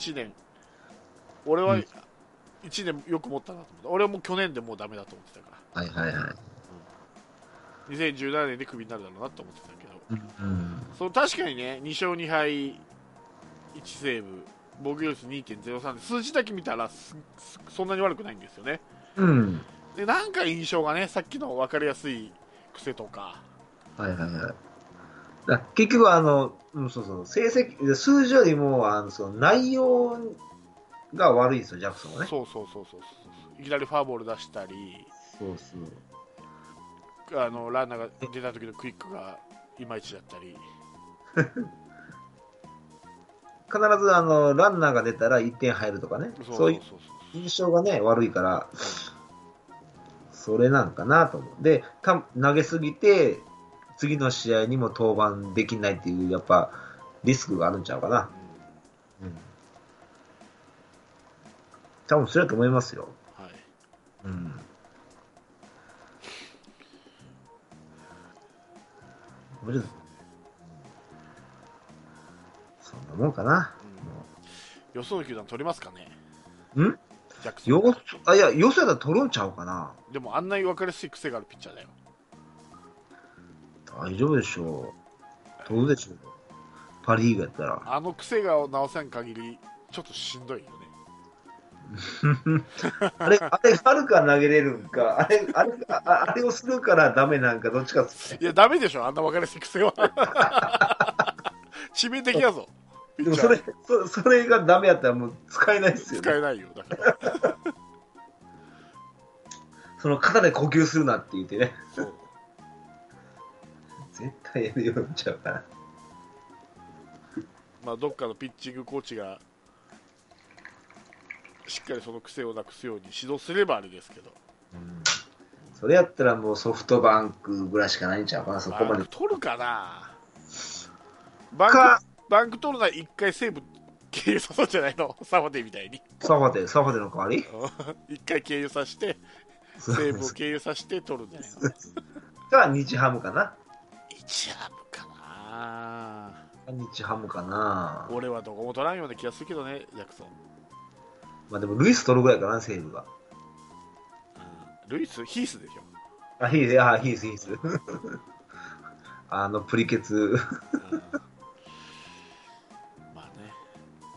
1年。俺はうん。1年よく持ったなと思った。俺はもう去年でもうダメだと思ってたから。はいはいはい。2017年でクビになるだろうなと思ってたけど。うん。その確かにね2勝2敗1セーブ。防御率2.03で数字だけ見たらそんなに悪くないんですよね。うん。でなんか印象がねさっきの分かりやすい癖とか。はいはいはい。だ結局あの、うん、そうそう、成績、数字よりも、あの、その内容が悪いんですよ、ジャクソンはね。そうそうそうそうそういきなりファーボール出したりそうそう。あのランナーが出た時のクイックがいまいちだったり 必ずあの、ランナーが出たら1点入るとかね。そういう印象がね、悪いから、それなんかなと思う。で、た投げすぎて、次の試合にも登板できないっていう、やっぱ、リスクがあるんちゃうかな。うん。多分それだと思いますよ。うんはいうん。無理そんなもんかな。予想球団取りますかねん？ジャクソンよあ、いや、よそやったら取るんちゃうかな。でもあんなに分かりやすい癖があるピッチャーだよ大丈夫でしょう。取るでしょう。パリーグやったら。あの癖が直せん限りちょっとしんどいよね あれ、あれがあるから投げれるんか、あれ、あれ、ああれをするからダメなんか、どっちかっ。いやダメでしょあんな分かりやすい癖は致命的やぞでもそれ、そそれがダメやったらもう使えないですよ、ね。使えないよだから その肩で呼吸するなって言ってね。そう絶対やるようになっちゃうから。まあどっかのピッチングコーチがしっかりその癖をなくすように指導すればあれですけど。うん。それやったらもうソフトバンクぐらいしかないんちゃうかな、そこまで。取るかな。バンかク、バンク取るなら一回セーブ経由さそうじゃないの？サファテみたいに。サファテ、サファテの代わり？一回経由させて セーブを経由させて取るんじゃないの？か、日ハムかな。一ハムかな日ハムかな。俺はどこも取らんような気がするけどねジャクソン、まあでも、ルイス取るぐらいかな、西武が。うん、ルイスヒースでしょ、あ、ヒース、あ、ヒース、ヒース。あの、プリケツ。うん、まあね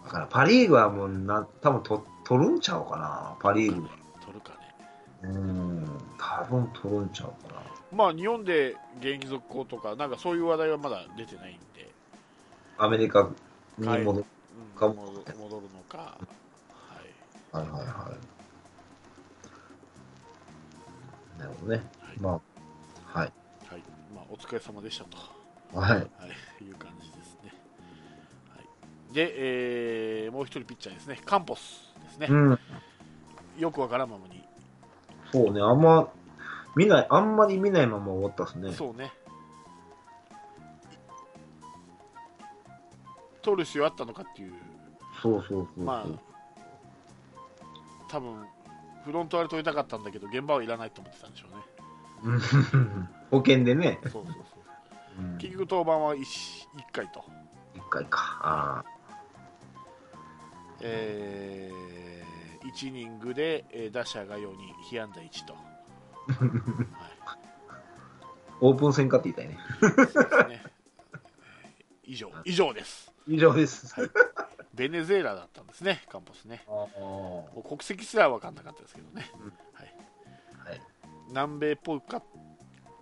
だからパ・リーグはもうな、多分と取るんちゃうかな、パ・リーグ。取るかねうーん、多分取るんちゃうかな。まあ日本で現役続行とかなんかそういう話題はまだ出てないんで、アメリカにはい戻る。うん、か戻戻るのか、はい、はいはいはい。なるほどね。まあ、はい。はいまあ、お疲れ様でしたと、はい。はい、いう感じですね。はい、で、えーもう一人ピッチャーですね、カンポスですね、うん。よくわからんままに、そうね、あんま、見ない、あんまり見ないまま終わったっすね。そうね、取る必要あったのかっていう、そうそうそうそう。まあ、多分フロント割れ取りたかったんだけど、現場はいらないと思ってたんでしょうね。う ん保険でね。そうそうそううん結局、登板は 1, 回と、一回か。あえ1イニングで、えー打者が4人、被安打1と。ーオープン戦かって言いたいね。そうですね以上、以上です。以上です。はいベネズエラだったんですね、カンポスね。あもう国籍すら分かんなかったですけどね。はい、ーはい。南米っぽいか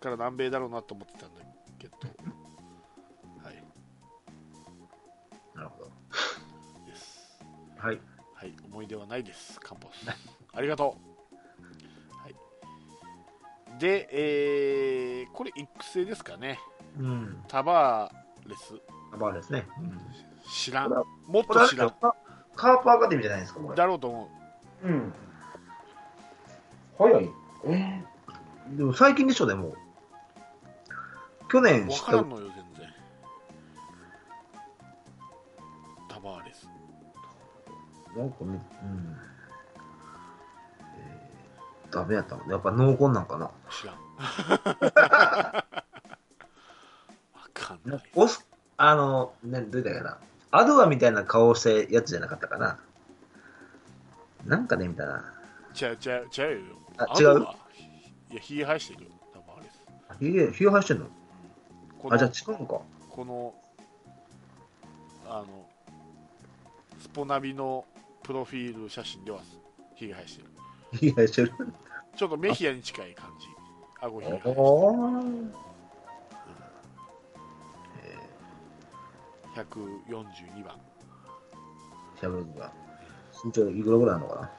から南米だろうなと思ってたんだけど、はい、なるほど。です。はい。はい、思い出はないです、カンポス。ありがとう。はい、で、えーこれ育成ですかね。うん。タバーレス、バーですね。うん。知らん。もっと知らん。カカープアカデミーじゃないですか、これ。だろうと思う。うん。早い。えー、でも最近でしょ、でも。去年知ったわからんのよ、全然。タバーレス。なんかね、うん。えー、ダメやったもんね。やっぱ濃厚なんかな。知らん。わかんない。おす、あの、ね、どうだっけな。アドアみたいな顔をしたやつじゃなかったかな。なんかね、みたいな。違う違う違うよ。あ違う？いや、ひげ生やしてるよ。多分あれ。ひげ、ひげ生やしてんの？あ、じゃあ違うのか。この、あの、スポナビのプロフィール写真ではひげ生やしてる。ひげ生やしてる。ちょっとメヒアに近い感じ。顎ひげ生やしてる。おー。142番。しゃべるのが。身長いくらぐらいあるのかな？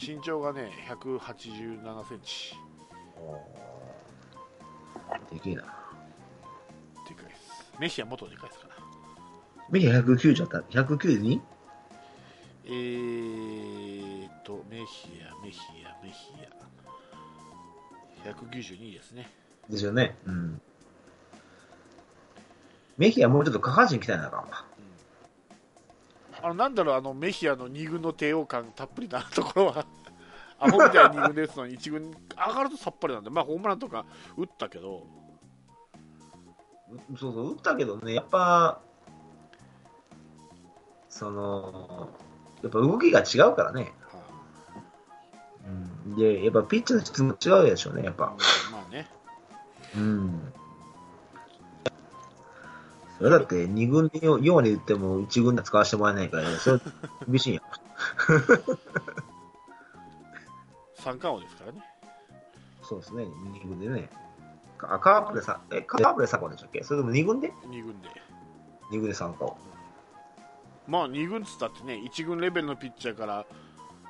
身長がね、187センチ。でけえな。でかいです。メヒア元でかいですから。メヒア190だった ?192? えーっと、メヒア、メヒア、メヒア。192ですね。ですよね。うん。メヒアもうちょっと下半身鍛えなあかんわ。あのなんだろう、あのメヒアの2軍の帝王感たっぷりなところは、アホみたいに2軍で打つのに1軍上がるとさっぱりなんで、まあホームランとか打ったけど、うそうそう、打ったけどね、やっぱ、その、やっぱ動きが違うからね。で、やっぱピッチャーの質も違うでしょうね、やっあぱ。まあね、うん。それだって2軍で4割打っても1軍で使わせてもらえないから、それ厳しいやん。三冠王ですからね。そうですね、2軍でね。あ、カープでさ、え、カープで3冠でしたっけ？それとも2軍で？2軍で。?2 軍で3冠。まあ2軍っつったってね、1軍レベルのピッチャーから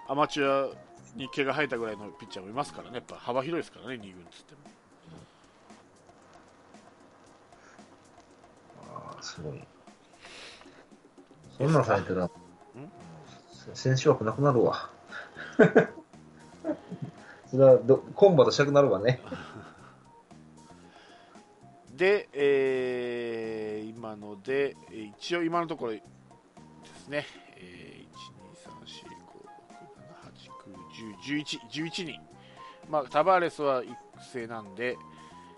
アマチュアに毛が生えたぐらいのピッチャーもいますからね、やっぱ幅広いですからね、2軍っつっても。ああ、すごい。そんなんされたら、選手枠なくなるわ。それはど、コンバとしたくなるわね。で、えー今ので、えー一応今のところですね、9、10、11、11人。まあ、タバーレスは育成なんで、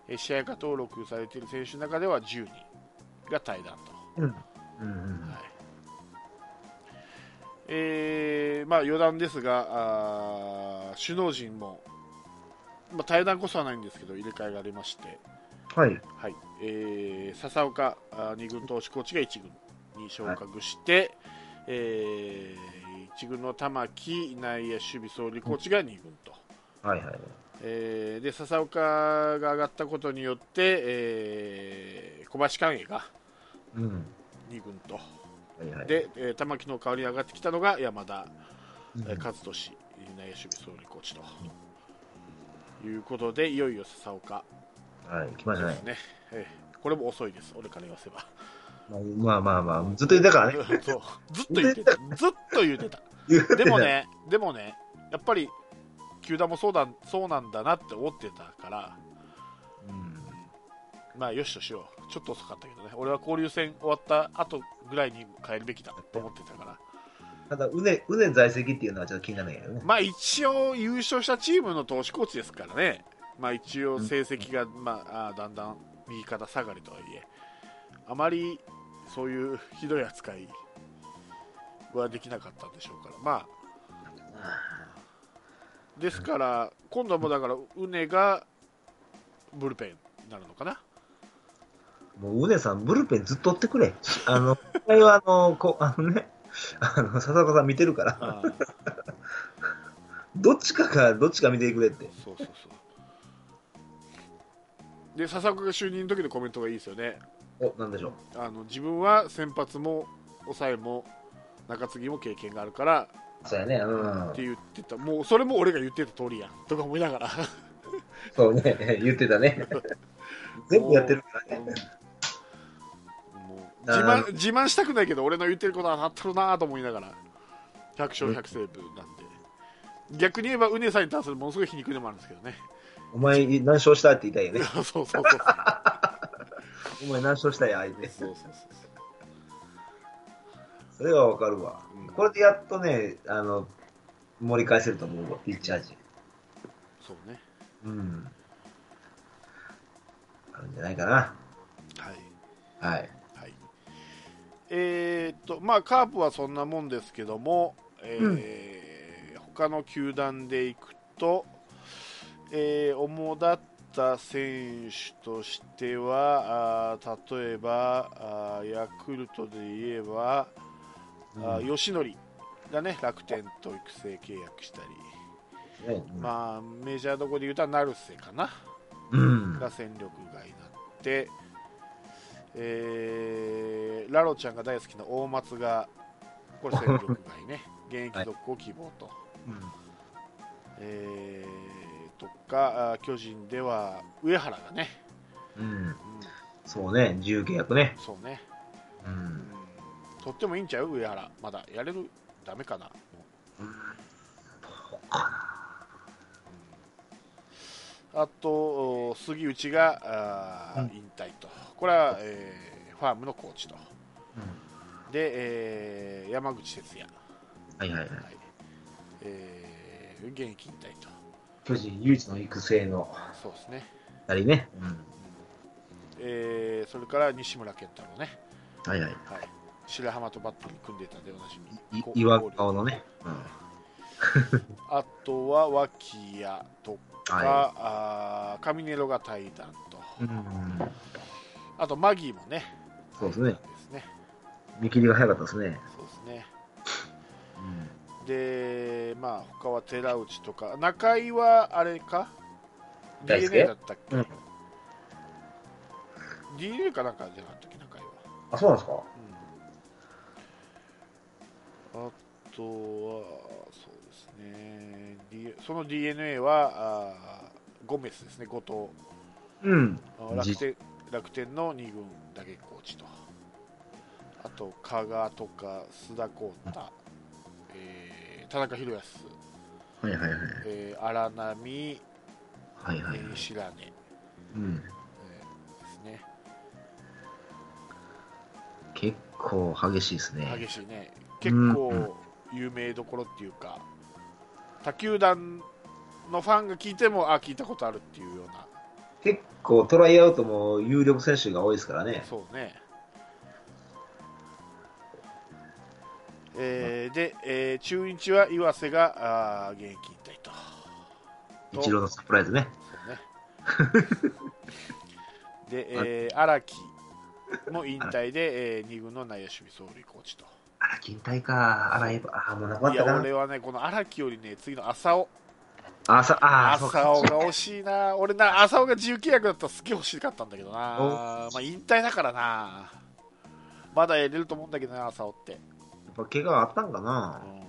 えー試合化登録されている選手の中では10人が対談と。うん。うんうん。はいえーまあ、余談ですが、あー首脳陣も、まあ、対談こそはないんですけど、入れ替えがありまして、はい。はいえー笹岡あ2軍投手コーチが1軍に昇格して、え1軍の玉木内野守備総理コーチが2軍と、はいはい。えーで笹岡が上がったことによって、えー小林寛永がうん。2軍と。はいはい。で、えー玉木の代わりに上がってきたのが山田うん、えー和俊内野守備総理コーチと、いうことでいよいよ笹岡はい、来ましたねえーこれも遅いです俺から言わせばまあまあまあ、ずっと言ってたからね。ずっと言ってたずっと言ってたでも。ねでもねやっぱり球団もそうだそうなんだなって思ってたからうん。まあよしとしようちょっと遅かったけどね俺は交流戦終わった後ぐらいに変えるべきだと思ってたからただ、うね、うね在籍っていうのはちょっと気にならないけどね。まあ一応優勝したチームの投手コーチですからね、まあ一応成績が、まあ、あーだんだん右肩下がりとはいえ、あまりそういうひどい扱いはできなかったんでしょうから、まあ、ですから、今度はもうだから、ウネがブルペンになるのかな。もう、うねさん、ブルペンずっと追ってくれ。あの、これはあの、こあのね、あの、笹岡さん見てるから、どっちかか、どっちか見てくれって。そうそうそう。で、笹岡が就任の時のコメントがいいですよね。お、なんでしょう。あの自分は先発も抑えも中継ぎも経験があるからそうやね、うん。って。言ってた。もうそれも俺が言ってた通りやん。とか思いながら。そうね、言ってたね。全部やってるからね。自慢自慢したくないけど俺の言ってることは当たってるなと思いながら。100勝100セーブなんで。逆に言えばうねさんに対するものすごい皮肉でもあるんですけどね。お前何勝したって言いたいよね。そうそうそうそう。お前何勝したや、相手。そうそうそうそれはわかるわうん。これでやっとね、あの、盛り返せると思うわ、ピッチャー陣。そうねうん。あるんじゃないかな。はいはい。はいえー、っとまあ、カープはそんなもんですけども、えー、うん、他の球団でいくと、えー、主だった選手としてはあ例えばあヤクルトで言えば、うん、あ吉典がね楽天と育成契約したり、うん、まあ、メジャーどこで言うと成瀬かな、うん、が戦力外になって、えー、ラロちゃんが大好きな大松がこれ戦力外ね。現役続行希望と、はい、えー、とか巨人では上原がね、うん、うん、そうね自由契約ね。そうね、うん、うん、とってもいいんちゃう？上原。まだやれる？ダメかな、うん、あと杉内があ、引退と。これは、えー、ファームのコーチと、うん、で、えー、山口哲也。はいはいはい、えー、現役引退と。巨人唯一の育成のそうですね。ありね、うん、えー、それから西村健太郎ね。はいはい、はい白浜とバットに組んでたでおなじみ岩顔のね、うん、あとは脇屋とか、はい、あカミネロが対談と、うん、あとマギーもねそうですね。ですね。見切りが早かったですね。そうですね、うん、でまあ他は寺内とか中井はあれか？DNA だったっけ、うん、DNA かなんかじゃなかったっけ中井は？あそうなんですか？あとは、そうですね、D、その d n a はあゴメスですね、後藤、うん、楽天楽天の2軍打撃コーチと、あと加賀とか須田浩太、えー、田中宏康、はいはいはいえー、荒波、はいはい、えー、白根、うん、えー、ですね。結構激しいですね。激しいね。結構有名どころっていうか、他球団のファンが聞いても、あ、聞いたことあるっていうような。結構トライアウトも有力選手が多いですからね。そうね。えー、で、えー、中日は岩瀬があ現役引退と。一郎のサプライズね。そうね で、えー、荒木も引退で、えー、2軍の内野守備走塁コーチと。荒木引退か。荒井、あ、もうなかったかいや、俺はね、この荒木よりね、次の浅尾。浅あ浅尾が惜しいな。俺な、浅尾が自由契約だったらすげえ欲しかったんだけどな。まあ、引退だからな。まだやれると思うんだけどな、浅尾って。やっぱ怪我あったんかな。うん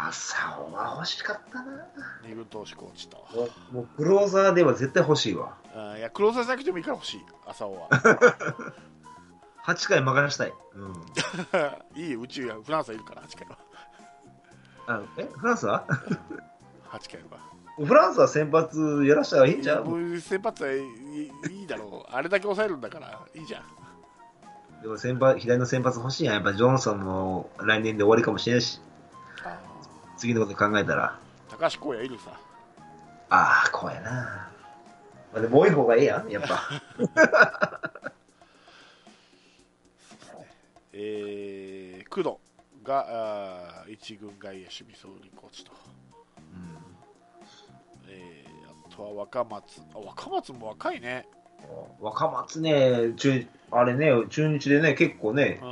浅尾は欲しかったな。二軍投手コーチと。もうクローザーでは絶対欲しいわ。いや、クローザーじゃなくてもいいから欲しい、浅尾は。8回任したい。うん、いい宇宙や、フランスはいるから、8回は。あえ？フランスは ?8 回は。フランスは先発やらしたらいいんじゃん先発はいいだろう。あれだけ抑えるんだから、いいじゃん。でも先発、左の先発欲しいやん。やっぱジョンソンも来年で終わりかもしれんし。次のこと考えたら。高橋光也いるさ。ああ、光也な。まあ、でもう一方がええやん、やっぱ。えー、工藤があ一軍外野守備走塁コーチと、うん。えー、あとは若松。あ若松も若いね。若松ね中あれね中日でね結構ね、うん、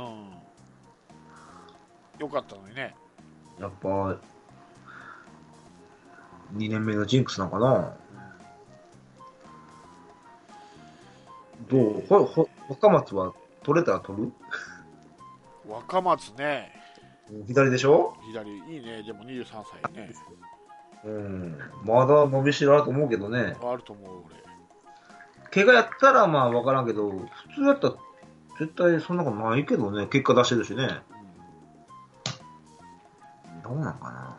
よかったのにね。やっぱ2年目のジンクスなのかな、うん、どうほほ若松は取れたら取る？若松ね。左でしょ？左、いいね。でも23歳ね。うん。まだ伸びしろあると思うけどね。あると思う、俺。怪我やったらまあ分からんけど、普通やったら絶対そんなことないけどね。結果出してるしね。うん、どうなんかな。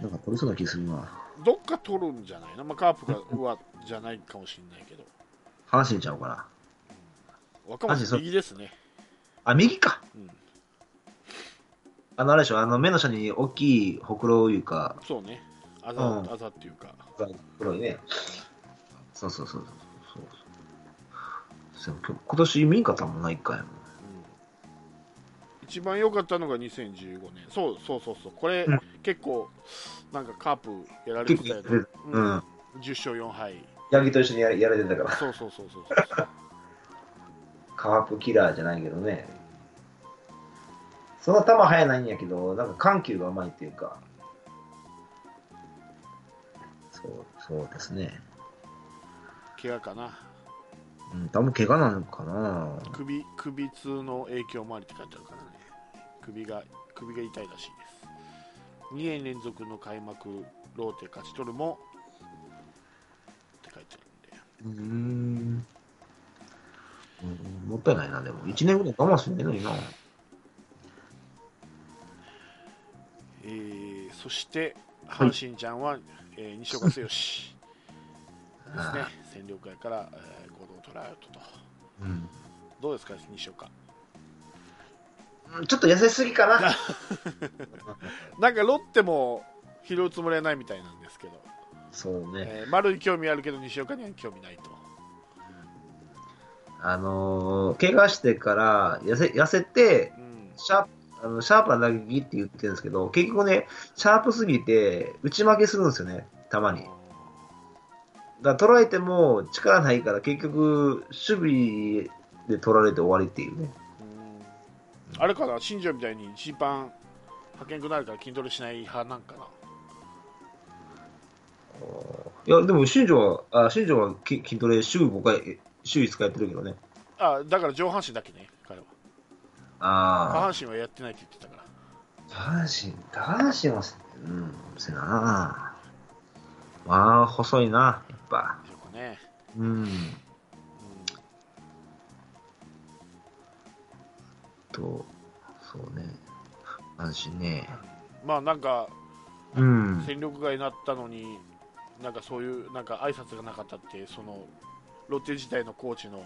なんか取りそうな気するな。どっか取るんじゃないの？まあ、カープがはじゃないかもしれないけど。阪神ちゃうかな。若松右ですね。あ、右か。うん、あの、あれでしょ、あの、目の下に大きいほくろいうか。そうね。あざ、うん、あざっていうか。黒いね。そうそうそうそう。今年見んかったもんな、一回も。一番良かったのが2015年そうそうそうそうこれ、うん、結構なんかカープやられてたよね、うん、うん、10勝4敗ヤギと一緒にややられてたからそうそうそうそうそうカープキラーじゃないけどね。その球速ないんやけどなんか緩急がうまいっていうか。そうそうですね。怪我かな。うん、多分怪我なのかな。首首痛の影響もありって書いてあるからね。首が首が痛いらしいです。2年連続の開幕ローテ勝ち取るもって書いてあるんで。うんもったいないなでも。1年ぐらい我慢すんねえのになえー、そして阪神ちゃんは、はい、えー、西岡剛 ですね。戦力外から、えー、合同トライアウトと、うん、どうですか西岡？ちょっと痩せすぎかな。なんかロッテも拾うつもりはないみたいなんですけど。そうね、えー、丸に興味あるけど西岡には興味ないとあのー、怪我してから痩せ痩せて、うん、シャープあのシャープな打撃って言ってるんですけど結局ねシャープすぎて打ち負けするんですよねたまに。だ捉えても力ないから結局守備で取られて終わりっていうね。あれかな新庄みたいに一番派遣くなるから筋トレしない派なんかな。いやでも新庄はあ新庄は筋トレ週5回週5日やってるけどね。あだから上半身だけね彼は。ああ下半身はやってないって言ってたから。下半身下半身はうんせな。まあ細いなやっぱ。ね。うん。と、そうね、安心ね。まあなんか、うん、戦力外になったのに、なんかそういうなんか挨拶がなかったって、そのロッテ時代のコーチの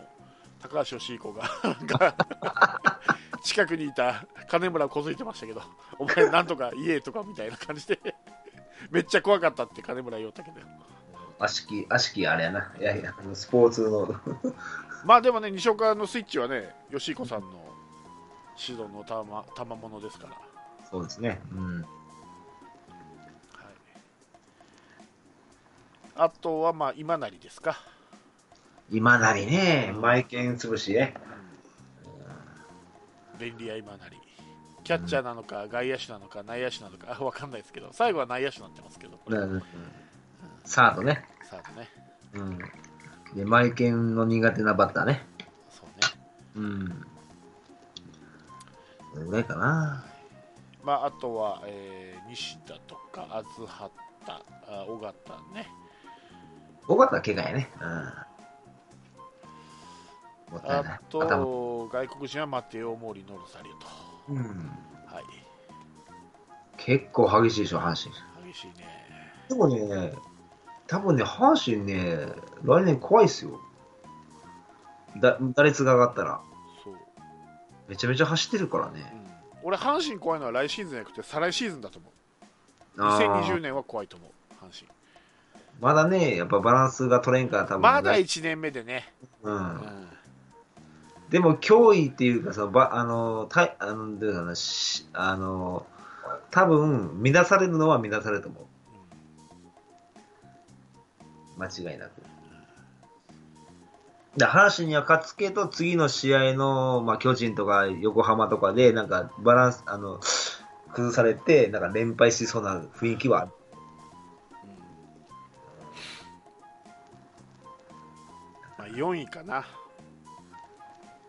高橋義彦が近くにいた金村をこづいてましたけど、お前なんとか言えとかみたいな感じでめっちゃ怖かったって金村言おったけど。悪しき、悪しきあれやな。いやいや、スポーツのまあでもね、西岡のスイッチはね、吉彦さんの指導のたま賜物ですから。そうですね。うん。はい。あとは、まあ、今成ですか。今成ね、マイケン潰しね。便利屋今成。キャッチャーなのか、外野手なのか、内野手なのか、わかんないですけど、最後は内野手になってますけど。うん、サードね。サードね。うん。で、マイケンの苦手なバッターね。そうね。うん。ぐらいかな。まあ、あとは、えー、西田とか、あずはった、あ尾形ね。尾形は怪我やね。うん。あと、外国人はマテオ・モーリ・ノルサリと。うん。はい。結構激しいでしょ、阪神。激しいね。でもね、多分ね、阪神ね、来年怖いっすよ。だ打率が上がったら。めちゃめちゃ走ってるからね、うん、俺阪神怖いのは来シーズンじゃなくて再来シーズンだと思う2020年は怖いと思う阪神まだねやっぱバランスが取れんから多分まだ1年目でねうん、うん、でも脅威っていうかさばあのたあのどうかなあの多分乱されるのは乱されると思う、間違いなくだ阪神には勝つけど、次の試合の、まあ、巨人とか横浜とかで、なんかバランス、あの、崩されて、なんか連敗しそうな雰囲気はある。まあ、4位かな。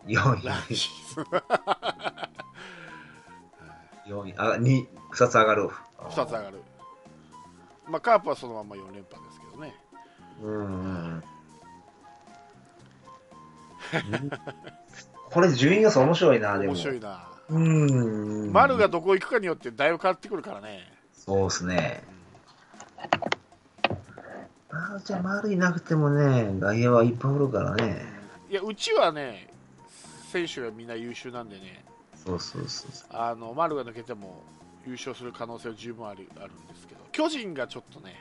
4位。4位。あ、2、2つ上がる。2つ上がる。まあ、カープはそのまま4連覇ですけどね。うん。これ順位予想面白いな、でも。面白いな。うん。丸がどこ行くかによってだいぶ変わってくるからね。そうっすね。あじゃあ丸いなくてもね、外野はいっぱいおるからね。いや、うちはね、選手がみんな優秀なんでね。そうそうそうあの丸が抜けても優勝する可能性は十分あるあるんですけど、巨人がちょっとね、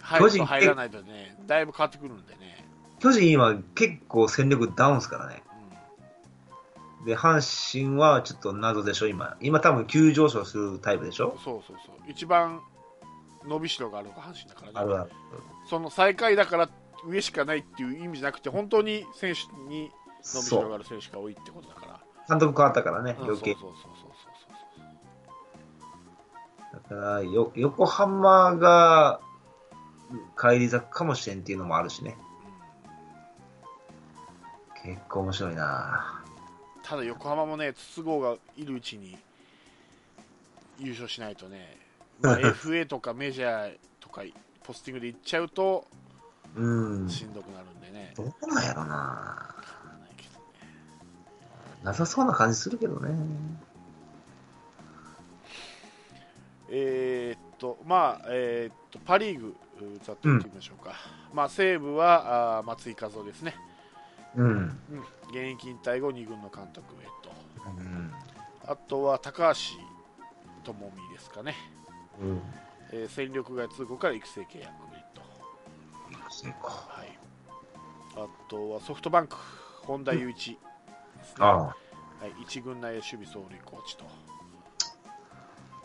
入ると入らないとね、だいぶ変わってくるんでね。巨人今結構戦力ダウンですからね。で、阪神はちょっと謎でしょ、今。今多分急上昇するタイプでしょ？そうそうそう。一番伸びしろがあるのが阪神だからね。あるある。その最下位だから上しかないっていう意味じゃなくて、本当に選手に伸びしろがある選手が多いってことだから。監督変わったからね、うん余計。そうそうそうそうそうだからよ、横浜が帰り咲くかもしれんっていうのもあるしね。結構面白いなただ横浜もね、筒香がいるうちに優勝しないとね、まあ FA とかメジャーとかポスティングで行っちゃうとうん。しんどくなるんでね。どうなんやろななさそうな感じするけどね。えーっと、まあ、えーっと、パ・リーグ、うざっと言ってみましょうか。まあ、西武はあー松井稼頭央ですね。うん。うん、現役引退後、2軍の監督へと。うん。あとは高橋智美ですかね。うん。えー戦力外通告から育成契約へと。はい。あとはソフトバンク、本田雄一ね。ああ。はい、一軍内野守備走塁コーチと。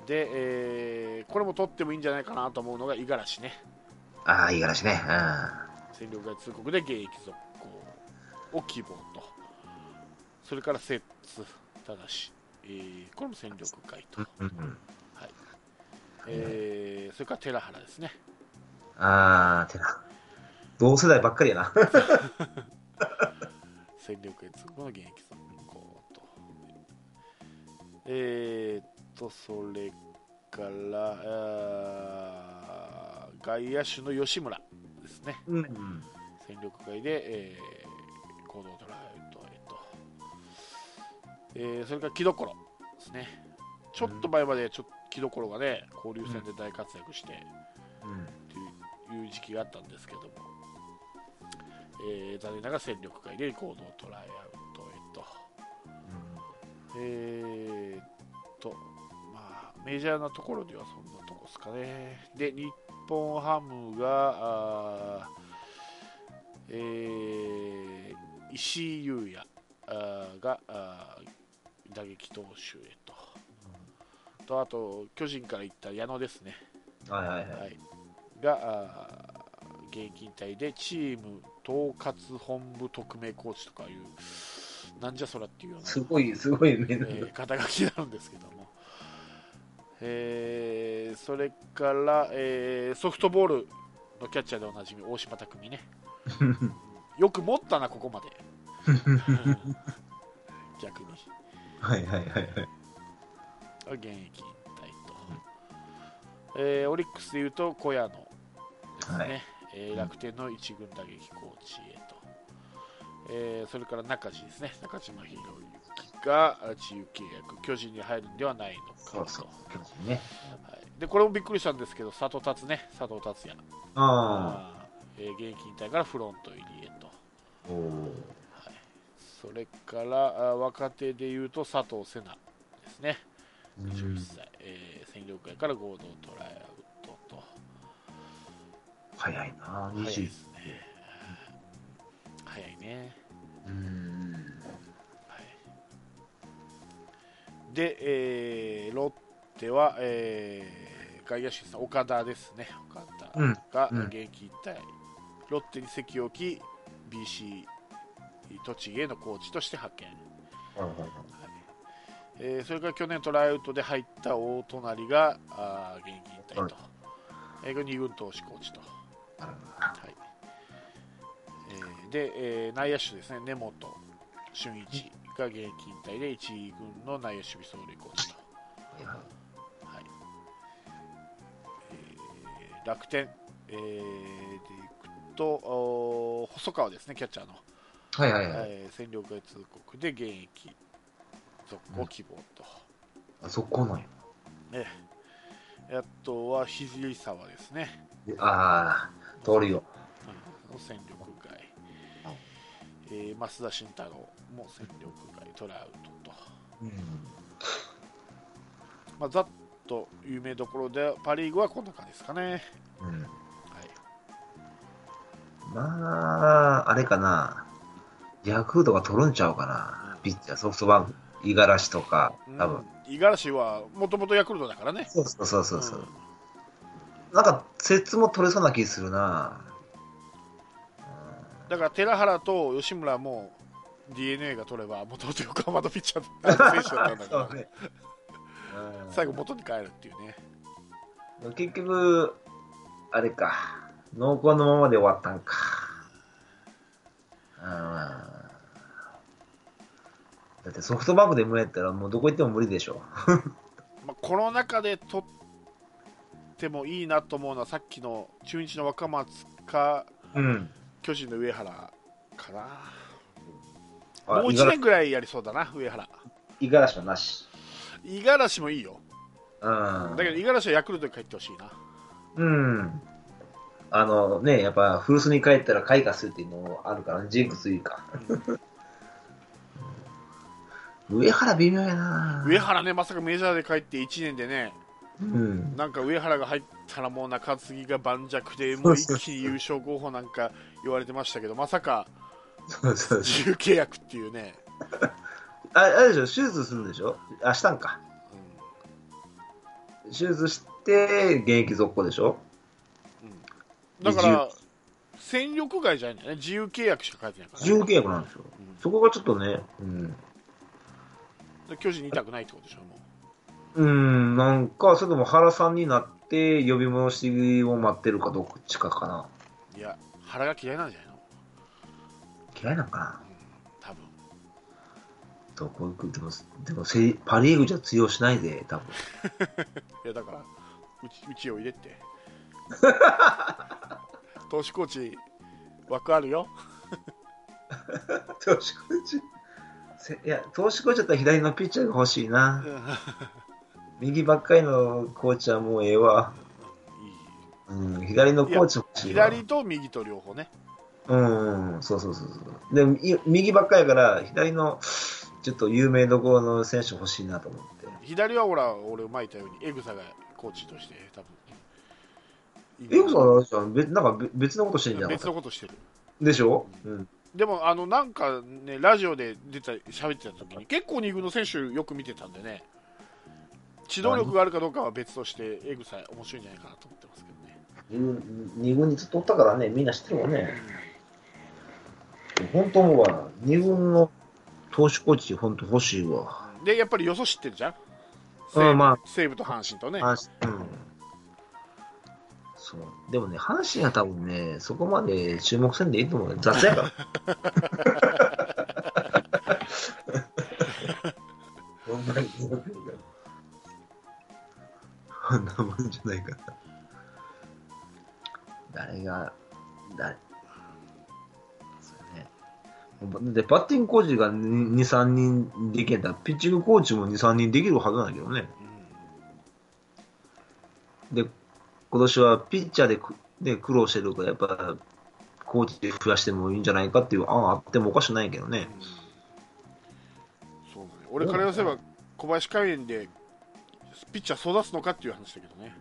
で、えーこれも取ってもいいんじゃないかなと思うのが五十嵐ね。ああ、いいからしね。戦力外通告で現役続行を希望と。それから摂津ただし、えーこれも戦力外と。うん。うん。えーそれから寺原ですね。ああ、てな。同世代ばっかりやな。戦力外通告の現役続行と。えーっと、それから、外野手の吉村ですね。うん。戦力外で、えー行動トライアウトへと、えーそれから木所ですねちょっと前までちょっと木所がね交流戦で大活躍してうん。っていういう時期があったんですけども、えー残念ながら戦力外で行動トライアウトへとえーっとまあメジャーなところではそんなとこですかね。で日本ハムがえー石井優也が打撃投手へと。とあと巨人から行った矢野ですね、はいはいは。はい。い、が現役引退でチーム統括本部特命コーチとかいうなんじゃそらっていうようなすごい、すごいね。えー肩書きなんですけども、えーそれから、えーソフトボールのキャッチャーでおなじみ大島匠ね。よく持ったなここまで。逆に。はいはいはいはい。現役引退と、えーオリックスでいうと小屋野ですね、はいえー楽天の一軍打撃コーチへと、えーそれから中地ですね。中島宏之が自由契約巨人に入るんではないのかと。ね。はい、でこれもびっくりしたんですけど佐藤達ね。佐藤達也。あえー現役引退からフロント入りへと、あ。おお。それからあー若手でいうと佐藤瀬奈ですね。うん。21歳、えー戦力外から合同トライ早いな。早いで20。すね。早いね、うん。はい、で、えーロッテは、えー外野手ですね岡田ですね。岡田うんがうん。現役引退、ロッテに籍を置き BC 栃木へのコーチとして派遣、はい。はいはいえーそれから去年トライアウトで入った大隣があー現役引退と、えー、2軍投手コーチと、はい。えーで、えー内野手ですね。根本俊一が現役引退で1軍の内野守備走塁コーチと、はい。はい。えー楽天、えーでいくと細川ですねキャッチャーの、はいはいはい。えー戦力外通告で現役続行希望と、あそこなんや。ええ。あとは肘沢ですね、でああ、通るよ。う戦力外、えー増田慎太郎も戦力外トラウトと、うん。まあ、ざっと有名どころでパ・リーグはこんな感じですかね、はい、うん。まあ、あれかな。ヤクルトが取るんちゃうかな。ピッチャー、ソフトバンク、五十嵐とか、多分。五十嵐はもともとヤクルトだからね。そうそうそうそうそう、ん、なんか、節も取れそうな気するな。だから寺原と吉村も d n a が取れば、もともと横浜のピッチャー選手だったんだから、ね、最後、元に帰るっていうね。結局、あれか、濃厚のままで終わったんか。だってソフトバンクで無理やったらもうどこ行っても無理でしょ。まあこの中で取ってもいいなと思うのはさっきの中日の若松か、うん、巨人の上原かな。もう1年ぐらいやりそうだな、上原。五十嵐はなし。五十嵐もいいよ。うん。だけど、五十嵐はヤクルトに帰ってほしいな。うん。あのね、やっぱ古巣に帰ったら開花するっていうのもあるから、ジンクスいいか。上原微妙やな上原ね、まさかメジャーで帰って1年でね、うん、なんか上原が入ったらもう中継ぎが盤石で、もう一気に優勝候補なんか言われてましたけど、まさか自由契約っていうね。ああれでしょ、手術するんでしょ？あ、したんか。うん、手術して、現役続行でしょ、うん、だから、戦力外じゃないんだよね。自由契約しか書いてないから、ね、自由契約なんですよ。うん、そこがちょっとね、うん。巨人にいたくないってことでしょ、もう。うん、なんか、それとも原さんになって呼び戻しを待ってるかどっちかかな。いや、原が嫌いなんじゃないの？嫌いなんかな、うん、多分。どこ行く？でもでもせパ・リーグじゃ通用しないで多分。いやだからうちうちを入れって。投手コーチ枠あるよ。投手コーチ？いや投手コーチだったら左のピッチャーが欲しいな右ばっかりのコーチはもうええわ、うん、左のコーチ欲しいわ左と右と両方ねうん、そうそうそうそう。で、右ばっかりから、左の、ちょっと有名どころの選手欲しいなと思って。左はほら、俺、前言ったように、エグサがコーチとして、多分。エグサはあれじゃん、別なんか別のことしてるんじゃん。別のことしてる。でしょ、うん、でも、あの、なんかね、ラジオで出た、喋ってた時に、結構2軍の選手よく見てたんでね、指導力があるかどうかは別として、エグサ面白いんじゃないかなと思ってますけどね。2軍にずっとおったからね、みんな知ってるもんね。うん本当思うわ。日本の投手コーチ、本当欲しいわ。で、やっぱりよそ知ってるじゃんうん、まあ、西武と阪神とね。阪神、うん。そう。でもね、阪神は多分ね、そこまで注目せんでいいと思うよ。雑やから。ほんまに雑やから。こんなもんじゃないかな。誰が、誰、で、バッティングコーチが2、3人できたら、ピッチングコーチも2、3人できるはずなんだけどね。で、今年はピッチャーでで苦労してるから、やっぱ、コーチで増やしてもいいんじゃないかっていう案あってもおかしくないけどね。そうね俺から言わせば、小林海援でピッチャー育つのかっていう話だけどね。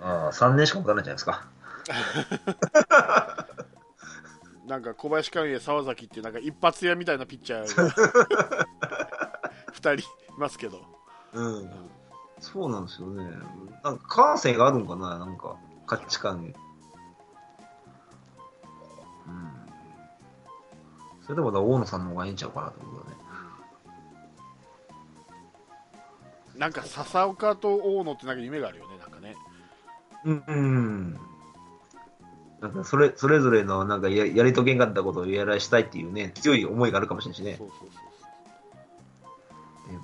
ああ、3年しか持たないじゃないですか。なんか小林寛永、沢崎ってなんか一発屋みたいなピッチャーが 2人いますけど、うん、うん、そうなんですよね、なんか感性があるんかな、なんか価値観に。うん、それでまだ大野さんの方がいいんちゃうかなと思うよね。なんか笹岡と大野ってなんか夢があるよね、なんかね。うん、うんなんかそれそれぞれのなんかややり遂げんかったことをやらしたいっていうね、強い思いがあるかもしれないしね。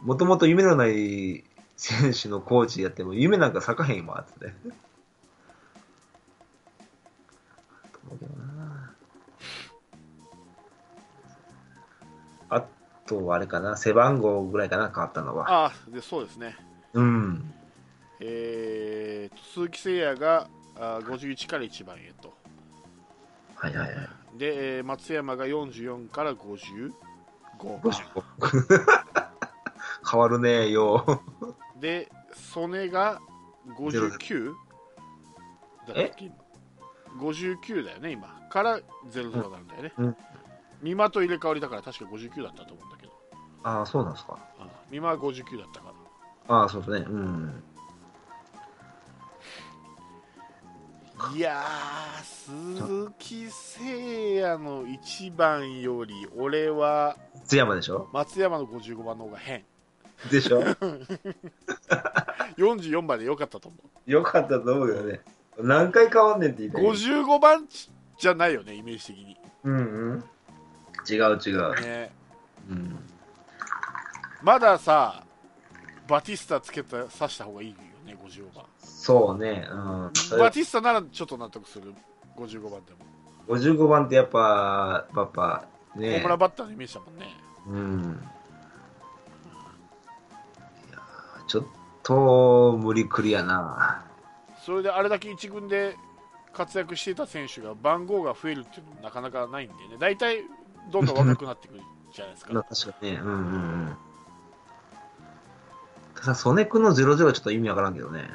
もともと夢のない選手のコーチやっても、夢なんか咲かへんわ、って。あと、あれかな、背番号ぐらいかな、変わったのは。ああ、でそうですね。うん。えー、鈴木誠也があ51から1番へと。はいはいはい。で、松山が44から55。変わるねよ。で、曽根が 59? え？59だよね今から00なんだよね、うん美馬と入れ替わりだから確か59だったと思うんだああ、そうなんですか。あ美馬は59だったからああ、そうですね。うん。いやー鈴木誠也の1番より俺は津山でしょ？松山の55番の方が変でしょ？44番でよかったと思よかったと思うよね。何回変わんねんって言いうたい55番じゃないよねイメージ的にうんうん。違う違う。ねうん。まださバティスタつけた刺した方がいいよね55番そうね。うん。バティスタならちょっと納得する55番でも55番ってやっぱ、パパ、ホねームランバッターのイメージだもんねうん。いやーちょっと無理くりやな。それであれだけ一軍で活躍していた選手が番号が増えるっていうのもなかなかないんでね大体どんどん若くなってくるじゃないです まあか確かにね。うんうんうん。ただ、曽根君の00はちょっと意味わからんけどね。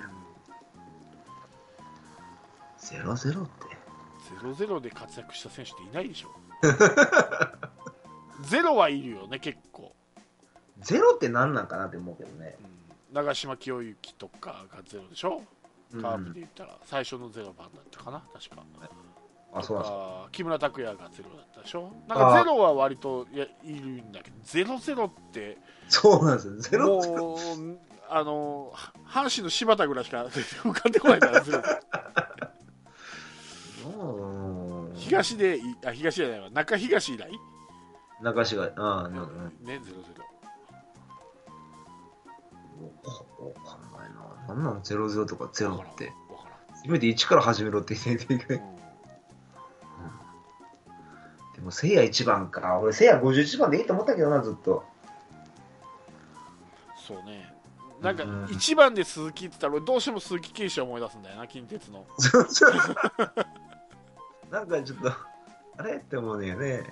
00って。0-0で活躍した選手っていないでしょ。ゼロはいるよね結構、ゼロって何なんかなって思うけどね。うん、長嶋清之とかがゼロでしょ。うん。カープで言ったら最初のゼロ番だったかな確かあ、そうか。あ木村拓哉がゼロだったでしょ？なんかゼロは割といやいるんだけどゼロゼロってそうなんですよ。ゼロって。もうあの阪神の柴田ぐらいしか浮かんでこないからゼロ。うん東でいあ東じゃないわ。中東以来、中志が、ああ。ね。ゼロゼロ。わかんないな。なんなん00とか0って。せめて1から始めろって言っていけん、ない。も、せいや1番か。俺、せいや51番でいいと思ったけどな、ずっと。そうねなんかうん1番で鈴木って言ったら俺どうしても鈴木圭司を思い出すんだよな近鉄のなんかちょっと、あれって思うねよね。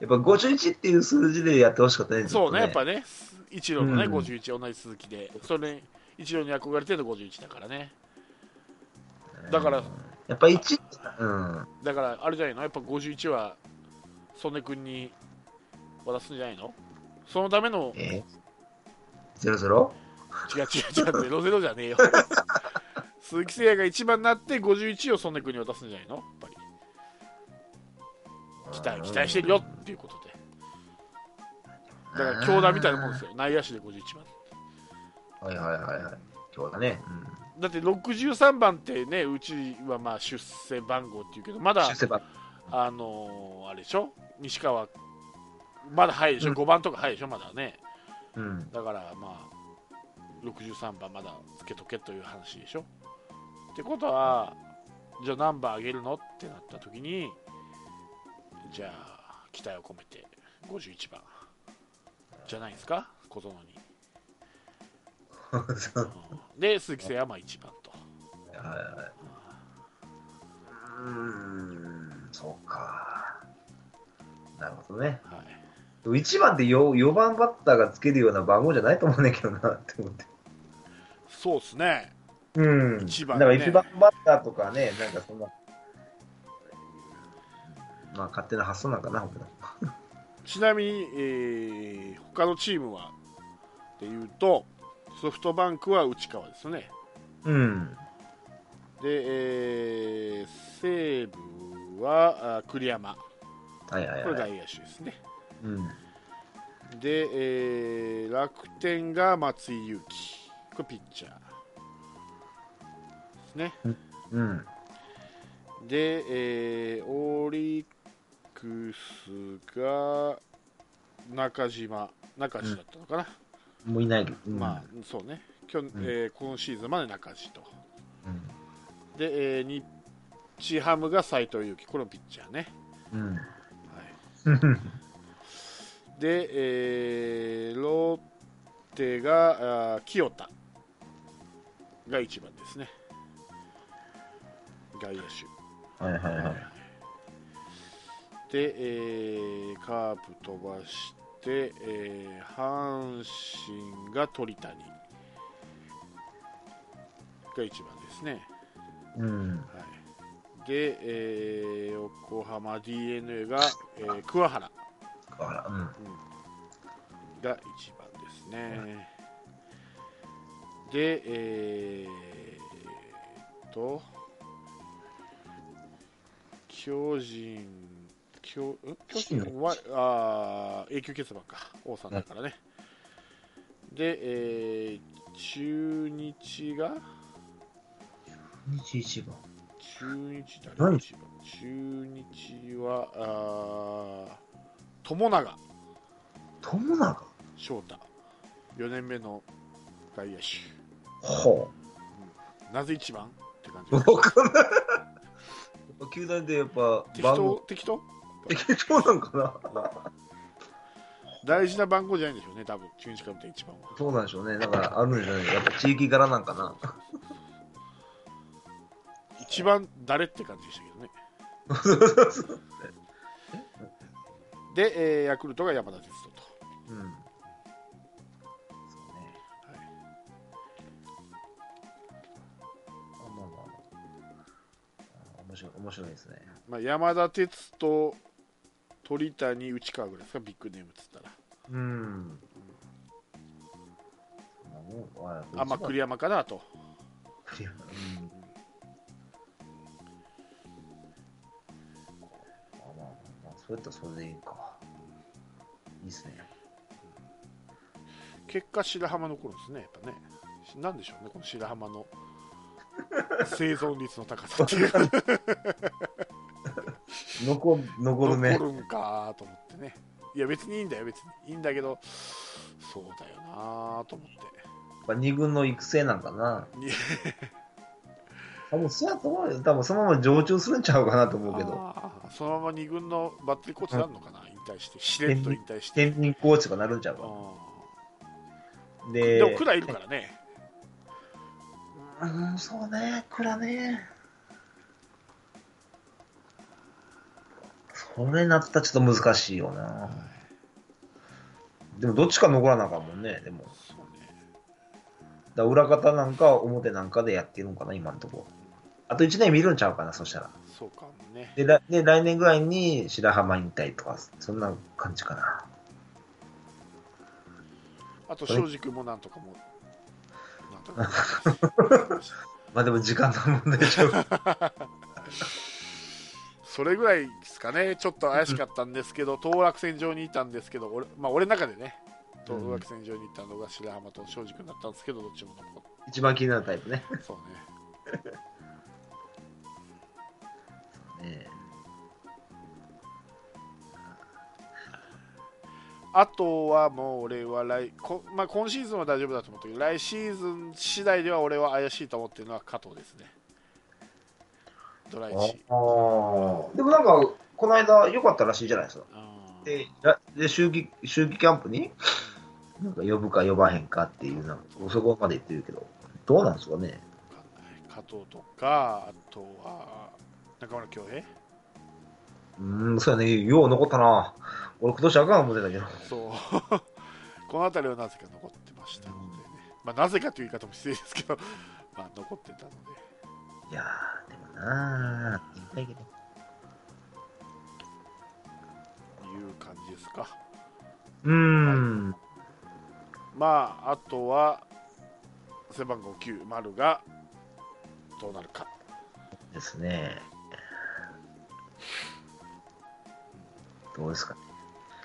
やっぱ51っていう数字でやってほしかったね。ずとそうねやっぱね一郎のね、うん51同じ鈴木でそれ一郎に憧れてるの51だからねだからやっぱ1、うん。だからあれじゃないの？やっぱ51は曽根君に渡すんじゃないの？そのためのえ ?00? 違う違う違う00じゃねえよ 鈴木誠也が1番になって51を曽根君に渡すんじゃないの？やっぱり期待期待してるよっていうことでだから強打みたいなもんですよ内野手で51番はいはいはいはい。今日だね。だって63番ってねうちはまあ出世番号っていうけどまうん。だ出世番。あのーあれでしょ？西川。まだ早いでしょ、うん。5番とか早いでしょ？まだね。うん。だからまあ63番まだつけとけという話でしょ？ってことはじゃあ何番上げるの？ってなった時にじゃあ期待を込めて51番。じゃないですか？小園に、そううんで鈴木誠也はまあ1番と。はいはい。うーん、そうか。なるほどね。はい1番って 4, 4番バッターがつけるような番号じゃないと思うねんけどなって思って。そうっすねうん。一番だからね1番バッターとかね、なんかそんな。まあ勝手な発想なんかな、僕らちなみに、えー他のチームはっていうとソフトバンクは内川ですねうん。で、えー西武はあ栗山はいはいこれはい。外野手ですねうん。で、えー楽天が松井裕樹これピッチャーですねうん。で、えーオリックスが中島中地だったのかな、もういないけど。うんまあそうね去、んえー今シーズンまで中地とうん。で、えー日ハムが斎藤佑樹これもピッチャーね、うん。はい、で、えーロッテがあー清田が1番ですね外野手はいはいはい。で、えーカープ飛ばして、えー阪神が鳥谷が1番ですね、うん。はい、で、えー、横浜 d n a が、えー、桑原。桑原、うん、が1番ですね、でえー、と巨人巨巨人はあ永久欠番か。王さんだからね、で、えー、中日が？中日一番中日誰一番中日はあ友永友永翔太。4年目の外野手。ほなぜ一番？って感じ。うわかんない球団でやっぱ適当？適当？適当なんかな？大事な番号じゃないんでしょうね多分。中日から見て一番は。そうなんでしょうね。だからあるんじゃない？やっぱ地域柄なんかな？一番誰って感じでしたけどね。で、えーヤクルトが山田哲人と。うん。ね。あまあまあまあ。面白い面白いですね。まあ、山田哲人鳥谷内川ぐらいですかビッグネームっつったら。うん。そんあまあ栗山かなと。栗山うんそうやったらそれでいいか。いいっすね。結果白浜残るんですねやっぱね。なんでしょうねこの白浜の 生存率の高さ。っていう残残るね残るんかと思ってね。いや別にいいんだよ別に。いいんだけどそうだよなと思って。やっぱ二軍の育成なんかな に多分そうやと思うよ多分そのまま常駐するんちゃうかなと思うけど。そのまま2軍のバッテリーコーチになるのかな、引退してしれっと引退して。天秤コーチとかなるんちゃうかあでー。でも蔵いるからね。うんそうね。蔵ね。それなったらちょっと難しいよな。でもどっちか残らなあかんもんねでも。そうね。だから裏方なんか表なんかでやってるのかな今のとこあと1年見るんちゃうかなそしたら。そうかもね。で来で来年ぐらいに白浜引退とかそんな感じかな。あと庄司君もなんとかもなんとかまあでも時間の問題ちゃう。それぐらいですかね。ちょっと怪しかったんですけど当落線上にいたんですけど俺,、まあ、俺の中でね当落線上にいたのが白浜と庄司君だったんですけどどっちも残っ一番気になるタイプね。てそうね ね。あとはもう俺は来こ、まあ、今シーズンは大丈夫だと思ったけど来シーズン次第では俺は怪しいと思ってるのは加藤ですね。ドライチああでもなんかこの間良かったらしいじゃないですか。うんでらで秋季秋季キャンプになんか呼ぶか呼ばへんかっていうなんかそこまで言ってるけどどうなんですかね。加藤とかあとは中村恭平？うーんそうやね。よう残ったな。俺今年あかん思ってたけど。そう。この辺りはなぜか残ってましたのでね、まあ、なぜかという言い方も失礼ですけど、まあ、残ってたので。いやーでもなー言いたいけどいう感じですか。うーん。まああとは背番号9丸がどうなるか。ですねどうですかね。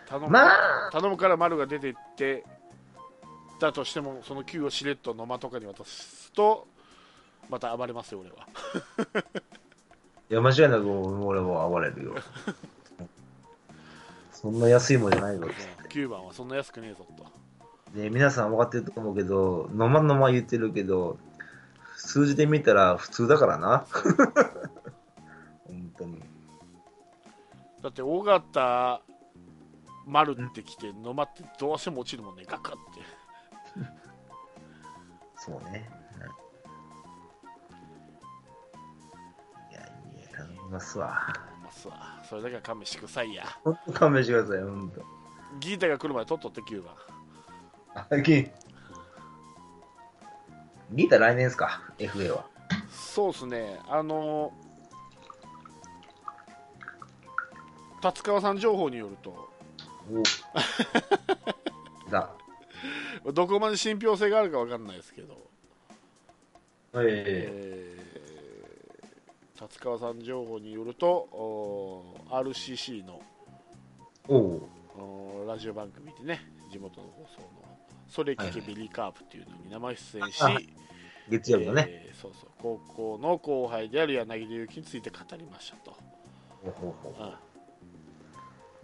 頼む,、まあ。頼むから丸が出ていってだとしてもその9をしれっと野間とかに渡すとまた暴れますよ俺は。いや間違いなく俺も暴れるよ。そんな安いもんじゃないぞ9番はそんな安くねえぞと。ね、皆さん分かってると思うけど、のまのま言ってるけど、数字で見たら普通だからな。本当に。だって尾形丸ってきて野間ってどうしても落ちるもんね。ガクって。そうね。い。や、いや、頼みますわ。まあそうそれだけは勘弁してくださいや。本当勘弁してください、本ギータが来るまで取っとって9番当。あ、ギギータ来年ですか、FA は。そうですね。あの達川さん情報によると。だ。どこまで信憑性があるか分かんないですけど、ええ。ー達川さん情報によると RCC のラジオ番組でね地元の放送の「それ聞けビリーカープ」っていうのに生出演し、あ月曜日のね、えーそうそう。高校の後輩である柳田悠岐について語りましたと、ほうほうほうん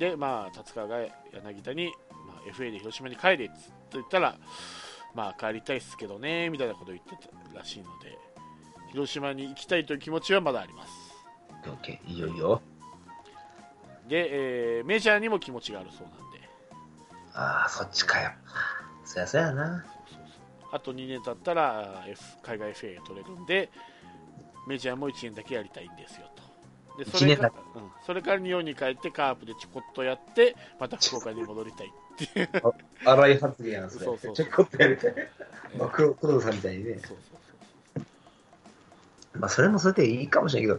でまあ達川が柳田に、まあ、FA で広島に帰れっつって言ったらまあ帰りたいっすけどねみたいなことを言ってたらしいので広島に行きたいという気持ちはまだあります。うオッケーいいよいいよ。で、えーメジャーにも気持ちがあるそうなんで。ああそっちかよ。そやそやな。そうそうそう。あと2年経ったら F 海外 FA が取れるんでメジャーも1年だけやりたいんですよとでそれか一年だうん、それから日本に帰ってカープでちょこっとやってまた福岡に戻りたいっていう。荒い発言やんそれそうそう。ちょこっとやりたいえーまあ黒黒田さんみたいにね。そうそうそう。まあそれもそれでいいかもしれんけど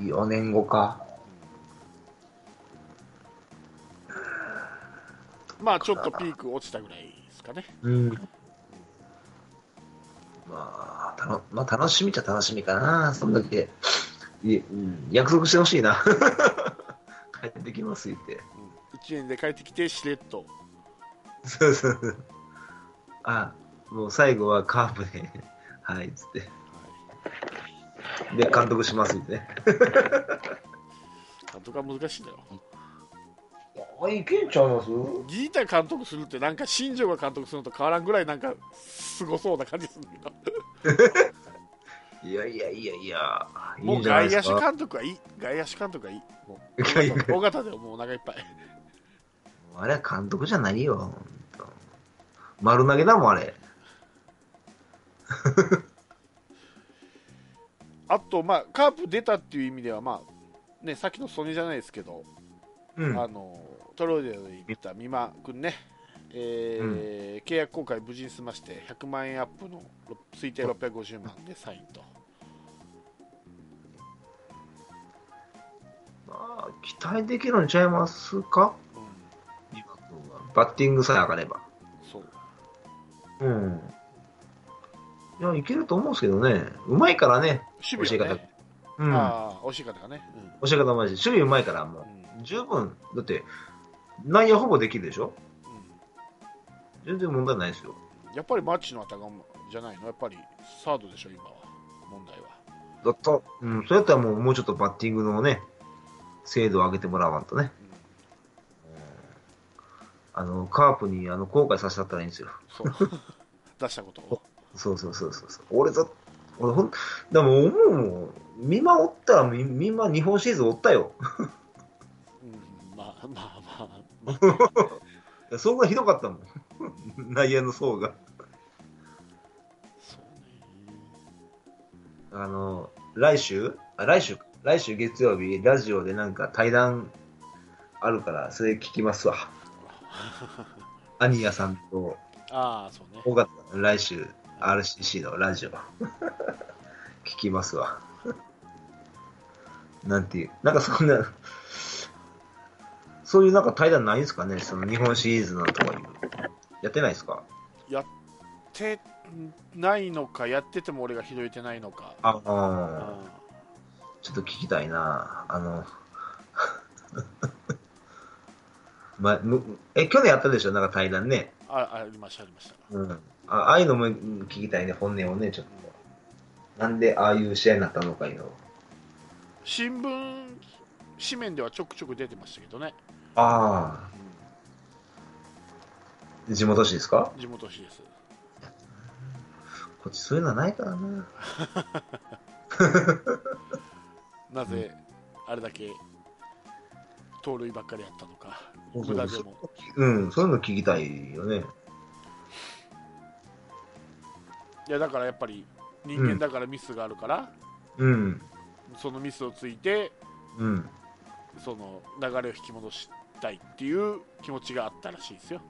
い4年後か。まあちょっとピーク落ちたぐらいですかね。うん。まあたのまあ楽しみっちゃ楽しみかなそんだけいうん約束してほしいな 帰ってきます言ってうん、1年で帰ってきてしれっと。そうそうそう。あ、もう最後はカープで、はい、つって。で、監督しますってね。監督は難しいんだよ。あ、いけんちゃいます？ギーター監督するってなんか新庄が監督するのと変わらんぐらいなんかすごそうな感じするんだけいやいやいやいや、ど、もいう外野手。監督はいい。外野手監督はいい。もう尾形でもうお腹いっぱい。あれは監督じゃないよ。丸投げだもん、あれ。あと、まあ、カープ出たっていう意味では、まあ、ね、さっきのソニーじゃないですけど、うん。あのトロイデで言った美馬君ね、えー契約更改無事に済まして100万円アップのろ推定650万でサインと、あ、期待できるんちゃいますか？うん、バッティングさえ上がれば。そううん。いや、いけると思うんですけどね。うまいからね。守備はね、うん。ああ惜しい方がね、教え方マジで。守備うまいから、もうんう、十分。だって、内野ほぼできるでしょ？う全然問題ないですよ。んやっぱりマッチの頭じゃないの？やっぱりサードでしょ今は問題はだった、うん、そうやったらもう、もうちょっとバッティングのね、精度を上げてもらわんとね。あの、カープに、あの、後悔させたったらいいんですよ。そう 出したことをそうそうそうそう。俺だ、俺ほん、でも思うもん。見守ったら、み見ま、日本シリーズおったよ。うんまあまあまあ、まあ、そんなひどかったもん。内野の層が。そうねあの、来週？あ、来週、来週月曜日、ラジオでなんか対談あるから、それ聞きますわ。アニヤさんと、ああそうね来週、RCC のラジオ。聞きますわ。なんていう、なんかそんな、そういうなんか対談ないんですかね？その日本シリーズのとかいう。やってないですか？やってないのかやってても俺が拾えてないのかあああちょっと聞きたいなあの、ま、むえ、去年やったでしょ？なんか対談ね。あありましたありましたうん。あああいうのもうん聞きたいね、本音をね、ちょっと。なんでああいう試合になったのかいうの。新聞紙面ではちょくちょく出てましたけどね、ああ、地元紙ですか？地元紙ですこっちそういうのはないからな。なぜあれだけ盗塁ばっかりやったのか。無駄でも。うん、そういうの聞きたいよね。いやだからやっぱり人間だからミスがあるから、うん、そのミスをついてうん。その流れを引き戻したいっていう気持ちがあったらしいですよ。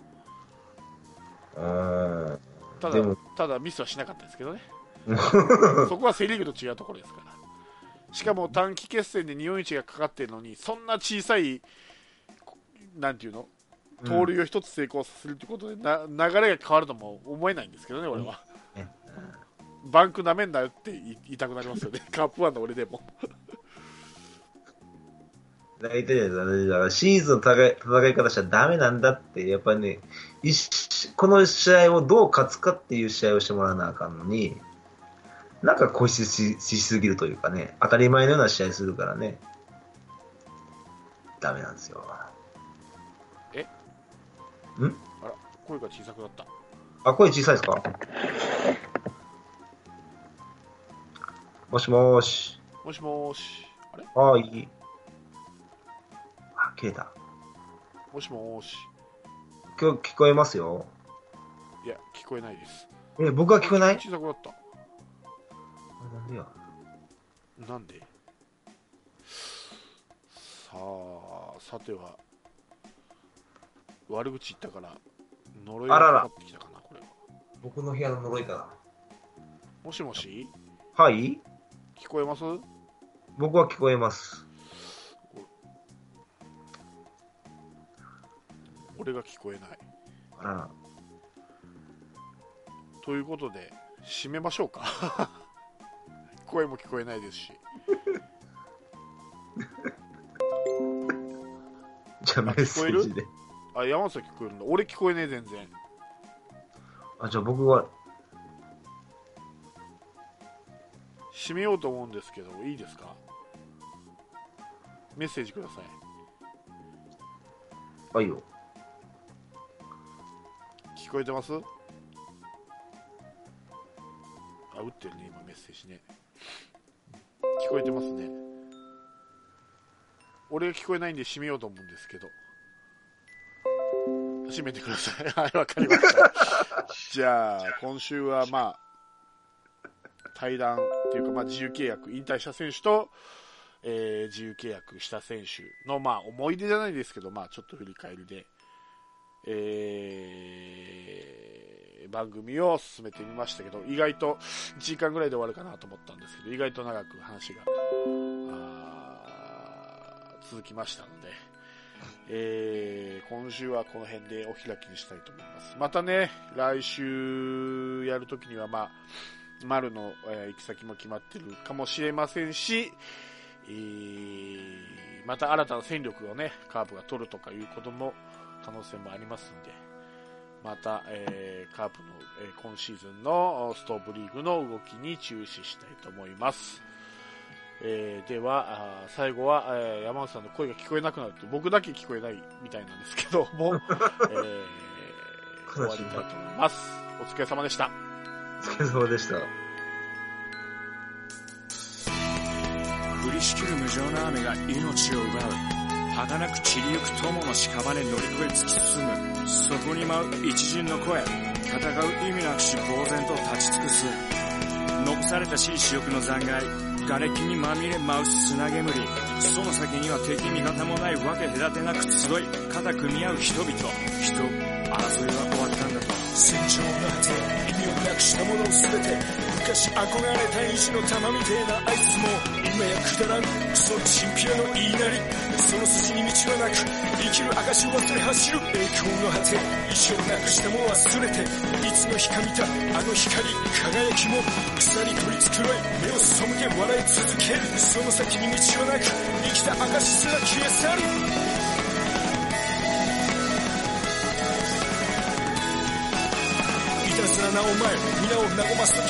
あただただミスはしなかったですけどね。あ。そこはセ・リーグと違うところですからしかも短期決戦で日本一がかかってるのにそんな小さいなんていうの？盗塁を一つ成功させるということで、な流れが変わるとも思えないんですけどね、俺は。バンクなめんなよって言いたくなりますよね、カップワンの俺でも。大体だからシーズンの戦い戦い方しちゃダメなんだって、やっぱりね、この試合をどう勝つかっていう試合をしてもらわなあかんのに、なんか固執ししすぎるというかね、当たり前のような試合するからね、ダメなんですよ。え？ん？あら、声が小さくなった。あ、声小さいですか？もしもーし。もしもーし。あれ？あ、いい。あ、消えた。もしもーし。今日聞こえますよ。いや、聞こえないです。え、僕は聞こえない？小さくなった。なんでや？なんで？さあ、さては、悪口言ったから、呪いがかかってきたかな、これは。僕の部屋の呪いかな。もしもし？はい？聞こえます？僕は聞こえます。俺が聞こえない。あら。ということで、締めましょうか。声も聞こえないですし。じゃあメッセージで。あ、山崎聞こえるんだ。俺聞こえねえ、全然。あ、じゃあ僕は。締めようと思うんですけど、いいですか？メッセージください。はいよ。聞こえてます？あ、打ってるね、今メッセージね。聞こえてますね。俺が聞こえないんで閉めようと思うんですけど。閉めてください。はい、わかりました。じゃあ、今週はまあ、対談っていうか、まあ、自由契約、引退した選手と、えー、自由契約した選手の、まあ、思い出じゃないですけど、まあ、ちょっと振り返りで、えー、番組を進めてみましたけど、意外と1時間ぐらいで終わるかなと思ったんですけど、意外と長く話が続きましたので、えー、今週はこの辺でお開きにしたいと思います。またね、来週やるときには、まあ、丸の、えー、行き先も決まってるかもしれませんし、えー、また新たな戦力をね、カープが取るとかいうことも、可能性もありますんで、また、えー、カープの、えー、今シーズンのストーブリーグの動きに注視したいと思います。えー、では、最後は、えー、山内さんの声が聞こえなくなるって僕だけ聞こえないみたいなんですけど も、えー、終わりたいと思います。お疲れ様でした。お疲れ様でした。降りしきる無情な雨が命を奪う。儚く散りゆく友の屍乗り越え突き進む。そこに舞う一陣の声戦う意味なくし呆然と立ち尽くす。残されたしい死翼の残骸瓦礫にまみれ舞う砂煙。その先には敵味方もないわけ隔てなく集い肩組み合う人々。人争いは終わったんだと。戦場の果て意味をなくしたものを全て昔憧れた意地の玉みてえなあいつも今やくだらん。クソチンピラの言いなり。その筋に道はなく生きる証を忘れ走る栄光の果て意をなくしたも忘れていつの日か見たあの光輝きも草に取り繕い目を背け笑い続ける。その先に道はなく生きた証すら消え去る。いたずらなお前皆を和ます